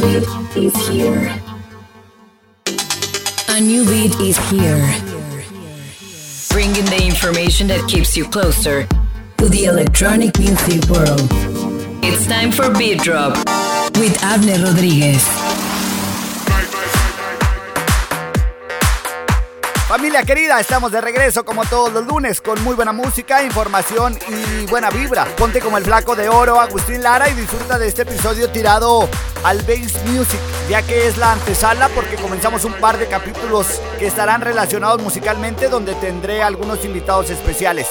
beat is here. A new beat is here. Bringing the information that keeps you closer to the electronic music world. It's time for Beat Drop with Abner Rodríguez. Familia querida, estamos de regreso como todos los lunes con muy buena música, información y buena vibra. Ponte como el flaco de oro Agustín Lara y disfruta de este episodio tirado al bass music, ya que es la antesala porque comenzamos un par de capítulos que estarán relacionados musicalmente donde tendré algunos invitados especiales.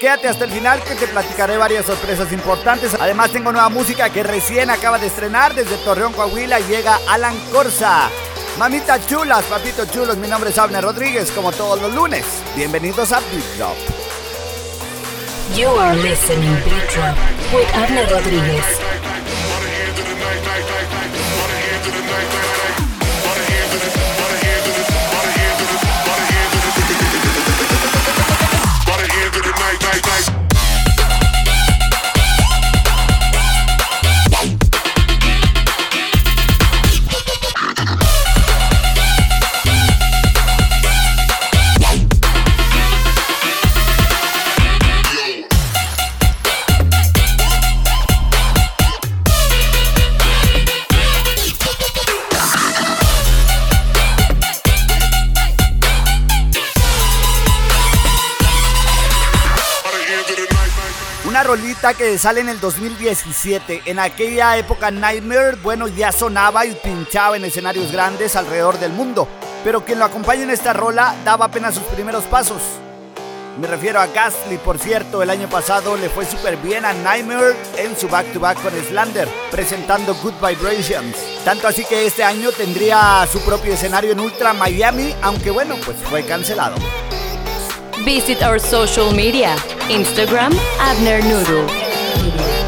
Quédate hasta el final que te platicaré varias sorpresas importantes. Además tengo nueva música que recién acaba de estrenar desde Torreón, Coahuila. Llega Alan Corsa. Mamitas chulas, papitos chulos, mi nombre es Abner Rodríguez, como todos los lunes. Bienvenidos a Beat Drop. You are listening Beat Drop with Abner Rodríguez. Que sale en el 2017. En aquella época Nightmare, bueno, ya sonaba y pinchaba en escenarios grandes alrededor del mundo. Pero quien lo acompaña en esta rola daba apenas sus primeros pasos. Me refiero a Ghastly, por cierto, el año pasado le fue súper bien a Nightmare en su back-to-back con Slander, presentando Good Vibrations. Tanto así que este año tendría su propio escenario en Ultra Miami, aunque bueno, pues fue cancelado. Visit our social media Instagram, Abner Noodle.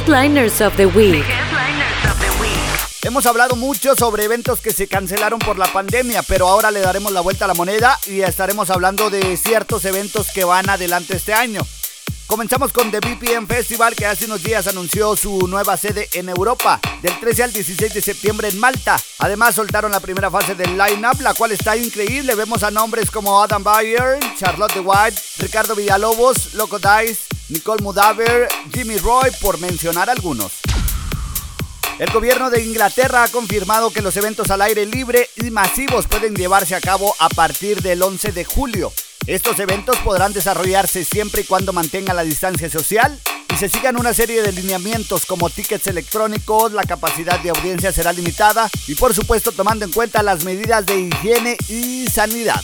Headliners of the week. Hemos hablado mucho sobre eventos que se cancelaron por la pandemia, pero ahora le daremos la vuelta a la moneda y estaremos hablando de ciertos eventos que van adelante este año. Comenzamos con The BPM Festival que hace unos días anunció su nueva sede en Europa, del 13 al 16 de septiembre en Malta. Además soltaron la primera fase del line-up, la cual está increíble. Vemos a nombres como Adam Bayer, Charlotte White, Ricardo Villalobos, Loco Dice, Nicole Mudaver, Jimmy Roy, por mencionar algunos. El gobierno de Inglaterra ha confirmado que los eventos al aire libre y masivos pueden llevarse a cabo a partir del 11 de julio. Estos eventos podrán desarrollarse siempre y cuando mantengan la distancia social y se sigan una serie de lineamientos como tickets electrónicos, la capacidad de audiencia será limitada y por supuesto tomando en cuenta las medidas de higiene y sanidad.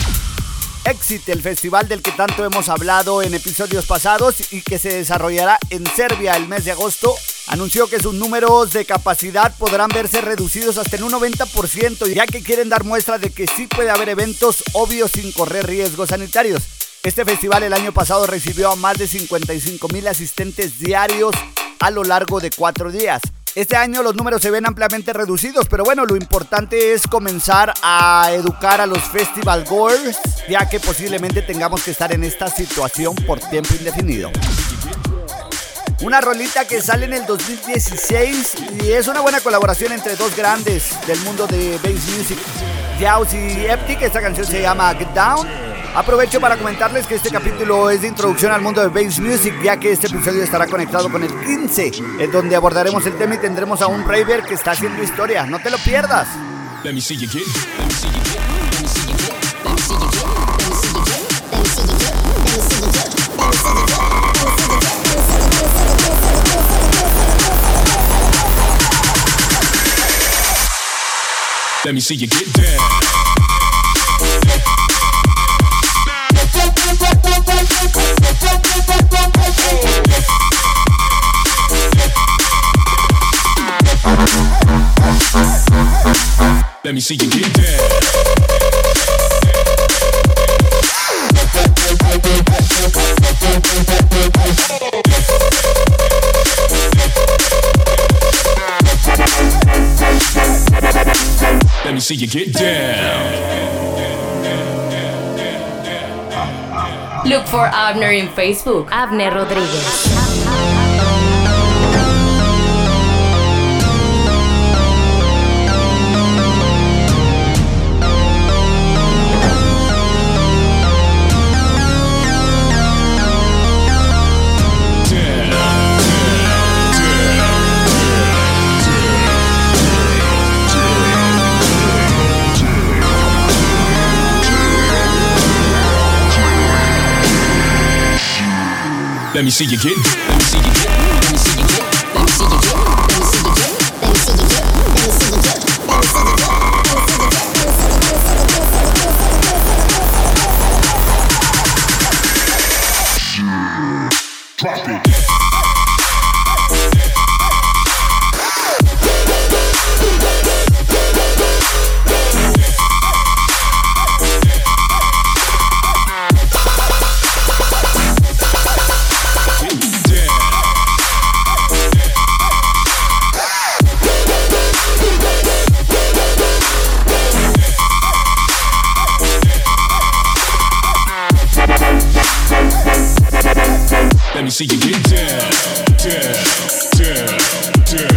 Exit, el festival del que tanto hemos hablado en episodios pasados y que se desarrollará en Serbia el mes de agosto, anunció que sus números de capacidad podrán verse reducidos hasta en un 90%, ya que quieren dar muestra de que sí puede haber eventos obvios sin correr riesgos sanitarios. Este festival el año pasado recibió a más de 55 mil asistentes diarios a lo largo de cuatro días. Este año los números se ven ampliamente reducidos, pero bueno, lo importante es comenzar a educar a los festival goers, ya que posiblemente tengamos que estar en esta situación por tiempo indefinido. Una rolita que sale en el 2016 y es una buena colaboración entre dos grandes del mundo de bass music, Jaws y Eptic. Esta canción se llama Get Down. Aprovecho para comentarles que este capítulo es de introducción al mundo de bass music, ya que este episodio estará conectado con el 15, en donde abordaremos el tema y tendremos a un raver que está haciendo historia. No te lo pierdas. Let me see you get down. Let me see you get down. Let me see you get down. Look for Abner in Facebook, Abner Rodriguez. Let me see you get. Let me see you get. Let me see you get. Let me see you get. Let me see you get. Let me see you get. Let me see you get. Let me see you get. Drop it. See you get down, down, down, down,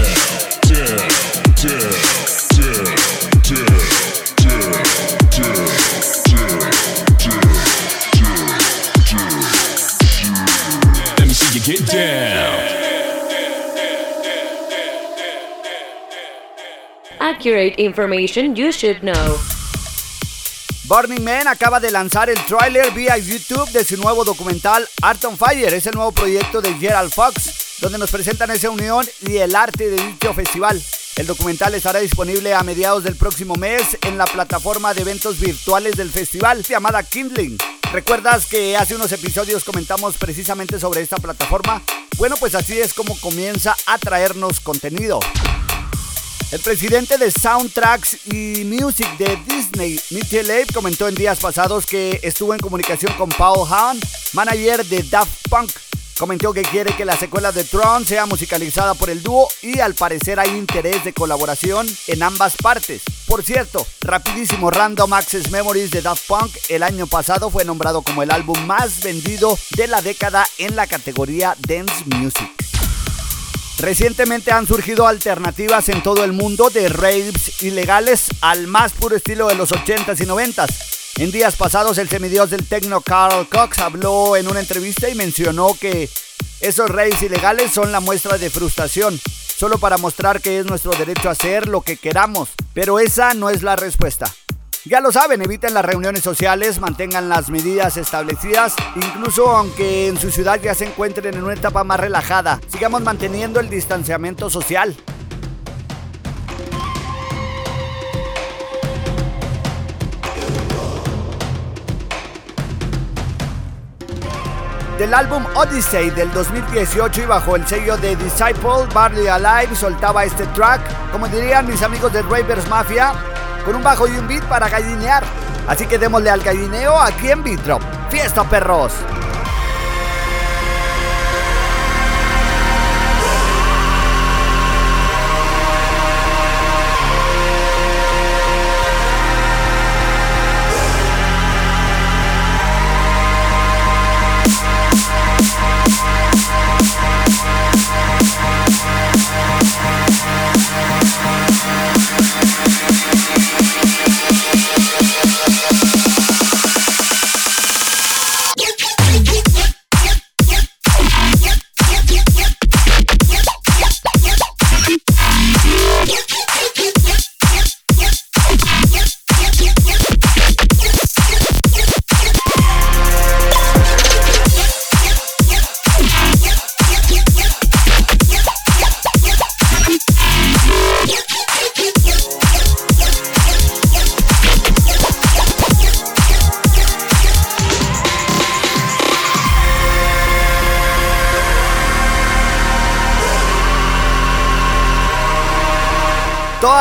down, down, Let me see you get down. Accurate information you should know. Burning Man acaba de lanzar el tráiler vía YouTube de su nuevo documental Art on Fire. Es el nuevo proyecto de Gerald Fox, donde nos presentan esa unión y el arte de dicho festival. El documental estará disponible a mediados del próximo mes en la plataforma de eventos virtuales del festival llamada Kindling. ¿Recuerdas que hace unos episodios comentamos precisamente sobre esta plataforma? Bueno, pues así es como comienza a traernos contenido. El presidente de Soundtracks y Music de Disney, Mitchell Abe, comentó en días pasados que estuvo en comunicación con Paul Hahn, manager de Daft Punk. Comentó que quiere que la secuela de Tron sea musicalizada por el dúo y al parecer hay interés de colaboración en ambas partes. Por cierto, rapidísimo Random Access Memories de Daft Punk el año pasado fue nombrado como el álbum más vendido de la década en la categoría Dance Music. Recientemente han surgido alternativas en todo el mundo de raves ilegales al más puro estilo de los 80s y 90s. En días pasados el semidios del techno Carl Cox habló en una entrevista y mencionó que esos raves ilegales son la muestra de frustración, solo para mostrar que es nuestro derecho a hacer lo que queramos, pero esa no es la respuesta. Ya lo saben, eviten las reuniones sociales, mantengan las medidas establecidas, incluso aunque en su ciudad ya se encuentren en una etapa más relajada. Sigamos manteniendo el distanciamiento social. Del álbum Odyssey del 2018 y bajo el sello de Disciple, Barley Alive soltaba este track, como dirían mis amigos de Ravers Mafia, con un bajo y un beat para gallinear. Así que démosle al gallineo aquí en Beat Drop. ¡Fiesta, perros!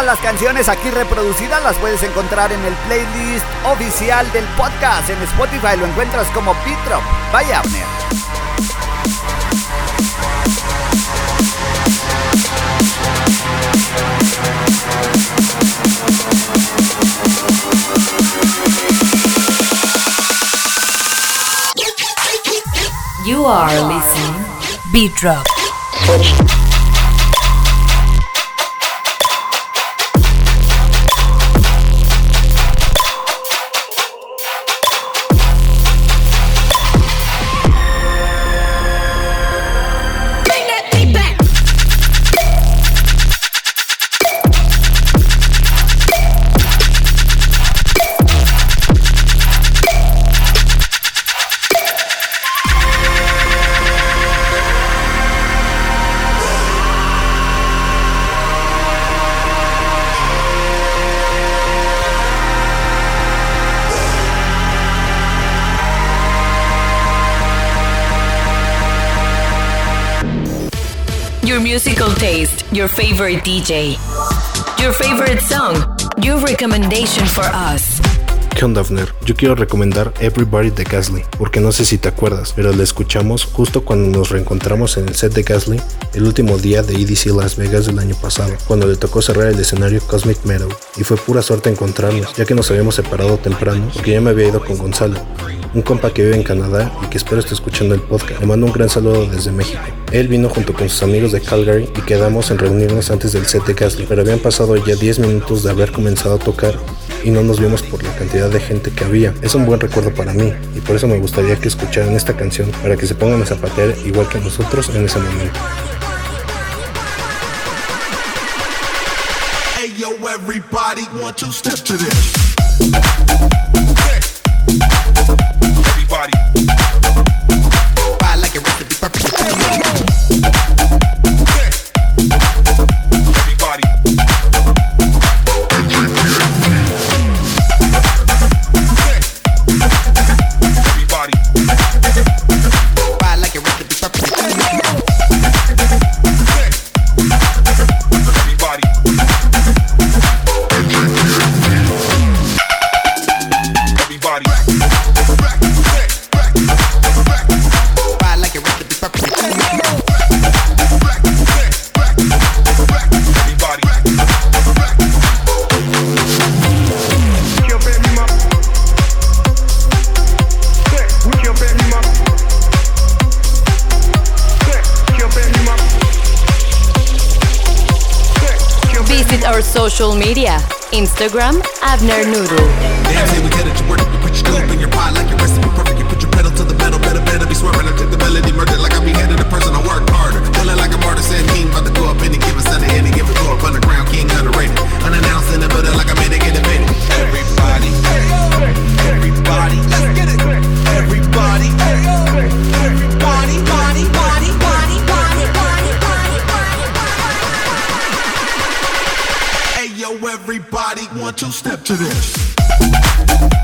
Las canciones aquí reproducidas las puedes encontrar en el playlist oficial del podcast en Spotify. Lo encuentras como Beat Drop. Vaya. You are listening Beat Drop. Taste, your favorite DJ, your favorite song, your recommendation for us. ¿Qué onda, Afner? Yo quiero recomendar Everybody de Gasly, porque no sé si te acuerdas, pero la escuchamos justo cuando nos reencontramos en el set de Gasly el último día de EDC Las Vegas del año pasado, cuando le tocó cerrar el escenario Cosmic Meadow, y fue pura suerte encontrarnos, ya que nos habíamos separado temprano, porque ya me había ido con Gonzalo, un compa que vive en Canadá y que espero esté escuchando el podcast. Le mando un gran saludo desde México. Él vino junto con sus amigos de Calgary y quedamos en reunirnos antes del set de Gasly, pero habían pasado ya 10 minutos de haber comenzado a tocar y no nos vimos por la cantidad de gente que había. Es un buen recuerdo para mí y por eso me gustaría que escucharan esta canción para que se pongan a zapatear igual que nosotros en ese momento. Hey yo, everybody, want to step to this. Our social media Instagram, Abner Noodle. Damn, say we get it, work you put your in your pot like your recipe perfect. You put your pedal to the metal, better, better be. I took the melody, murder like I a person. I work harder, everybody, want to step to this.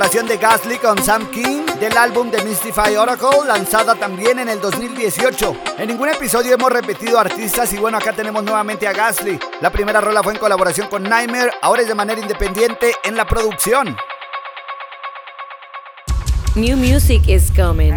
Colaboración de Gasly con Sam King del álbum de Mystify Oracle, lanzada también en el 2018. En ningún episodio hemos repetido artistas y bueno, acá tenemos nuevamente a Gasly. La primera rola fue en colaboración con Nightmare, ahora es de manera independiente en la producción. New music is coming.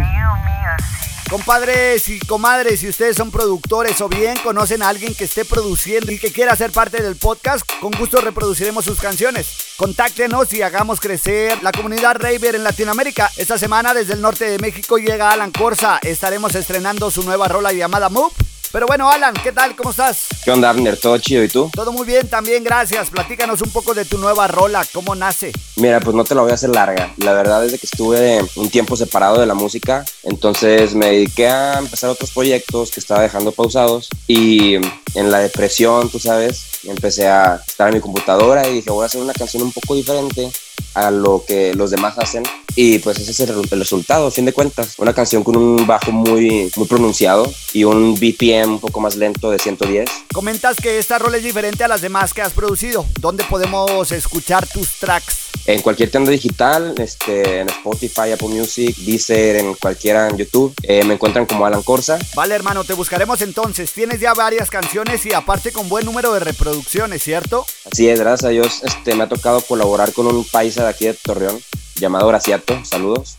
Compadres y comadres, si ustedes son productores o bien conocen a alguien que esté produciendo y que quiera ser parte del podcast, con gusto reproduciremos sus canciones. Contáctenos y hagamos crecer la comunidad Raver en Latinoamérica. Esta semana desde el norte de México llega Alan Corsa. Estaremos estrenando su nueva rola llamada Move pero bueno, Alan, ¿qué tal? ¿Cómo estás? ¿Qué onda, Abner? ¿Todo chido y tú? Todo muy bien, también, gracias. Platícanos un poco de tu nueva rola, ¿cómo nace? Mira, pues no te la voy a hacer larga. La verdad es que estuve un tiempo separado de la música, entonces me dediqué a empezar otros proyectos que estaba dejando pausados y en la depresión, tú sabes, empecé a estar en mi computadora y dije, voy a hacer una canción un poco diferente a lo que los demás hacen y pues ese es el, resultado, a fin de cuentas. Una canción con un bajo muy, muy pronunciado y un BPM un poco más lento de 110. Comentas que esta rol es diferente a las demás que has producido. ¿Dónde podemos escuchar tus tracks? En cualquier tienda digital, este, en Spotify, Apple Music, Deezer, en cualquiera en YouTube. Eh, me encuentran como Alan Corsa. Vale, hermano, te buscaremos entonces. Tienes ya varias canciones y aparte con buen número de reproducciones, ¿cierto? Así es, gracias a Dios este, me ha tocado colaborar con un paisa de aquí de Torreón llamado Graciato. Saludos.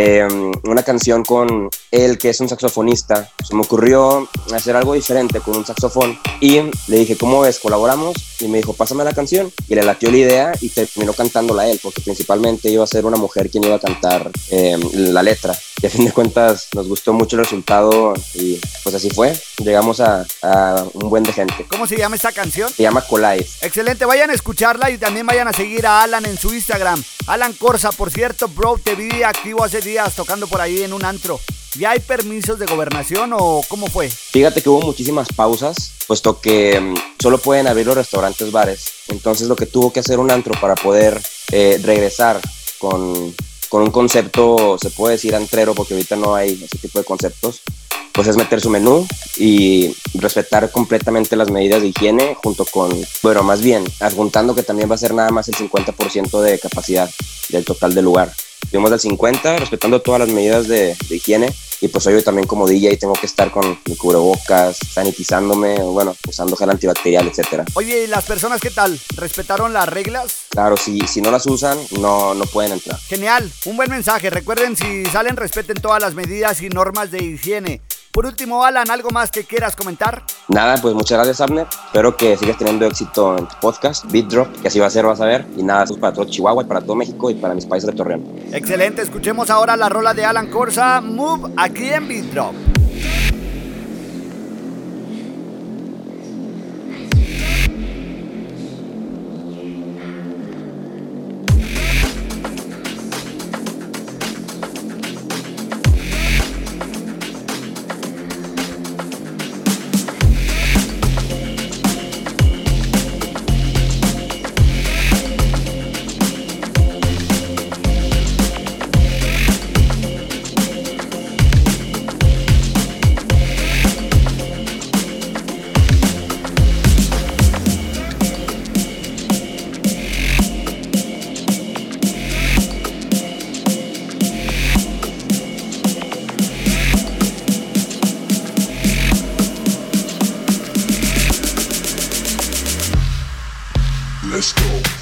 Em, una canción con él, que es un saxofonista. Se me ocurrió hacer algo diferente con un saxofón y le dije, ¿cómo ves? ¿Colaboramos? Y me dijo, pásame la canción. Y le latió la idea y terminó cantándola él, porque principalmente iba a ser una mujer quien iba a cantar em, la letra. Y a fin de cuentas nos gustó mucho el resultado y pues así fue. Llegamos a, un buen de gente. ¿Cómo se llama esta canción? Se llama Collide. Excelente, vayan a escucharla y también vayan a seguir a Alan en su Instagram. Alan Corsa, por cierto, bro, te vi activo hace días tocando por ahí en un antro. ¿Ya hay permisos de gobernación o cómo fue? Fíjate que hubo muchísimas pausas, puesto que mm, solo pueden abrir los restaurantes, bares. Entonces lo que tuvo que hacer un antro para poder eh, regresar con, con un concepto, se puede decir antrero, porque ahorita no hay ese tipo de conceptos, pues es meter su menú y respetar completamente las medidas de higiene junto con, bueno, más bien, adjuntando que también va a ser nada más el 50% de capacidad del total del lugar. Fuimos al 50, respetando todas las medidas de higiene y pues hoy también como DJ tengo que estar con mi cubrebocas, sanitizándome, bueno, usando gel antibacterial, etcétera. Oye, ¿y las personas qué tal? ¿Respetaron las reglas? Claro, si, si no las usan, no, no pueden entrar. Genial, un buen mensaje. Recuerden, si salen, respeten todas las medidas y normas de higiene. Por último, Alan, ¿algo más que quieras comentar? Nada, pues muchas gracias, Abner. Espero que sigas teniendo éxito en tu podcast, Beat Drop, que así va a ser, vas a ver. Y nada, eso es para todo Chihuahua para todo México y para mis países de Torreón. Excelente, escuchemos ahora la rola de Alan Corsa, Move, aquí en Beat Drop. Let's go.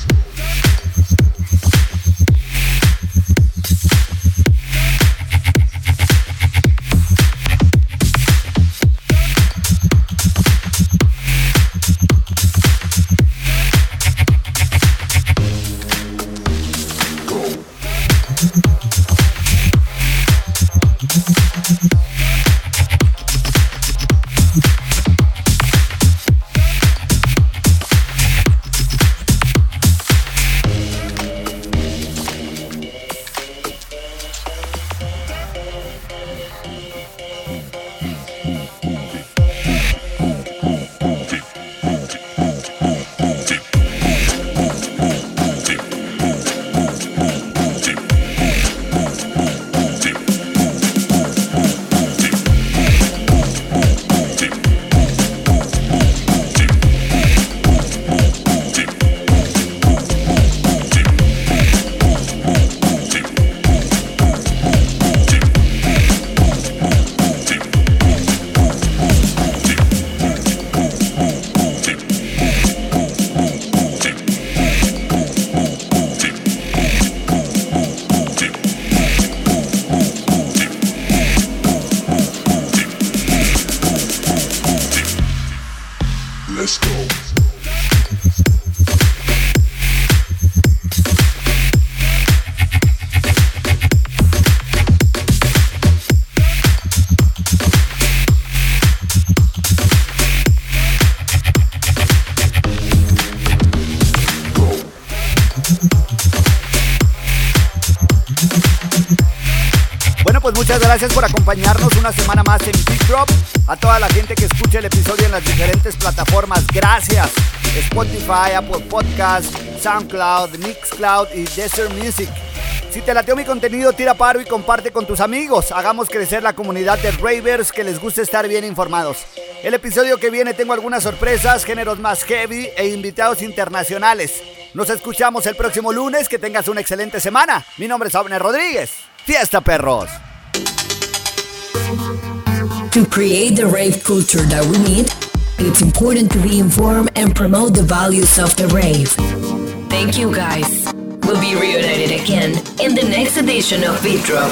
El episodio en las diferentes plataformas, gracias. Spotify, Apple Podcast, SoundCloud, Mixcloud y Desert Music. Si te lateo mi contenido, tira paro y comparte con tus amigos. Hagamos crecer la comunidad de ravers que les gusta estar bien informados. El episodio que viene tengo algunas sorpresas, géneros más heavy e invitados internacionales. Nos escuchamos el próximo lunes. Que tengas una excelente semana. Mi nombre es Abner Rodríguez. Fiesta perros. To create the rave culture that we need, it's important to be informed and promote the values of the rave. Thank you guys. We'll be reunited again in the next edition of Beat Drop.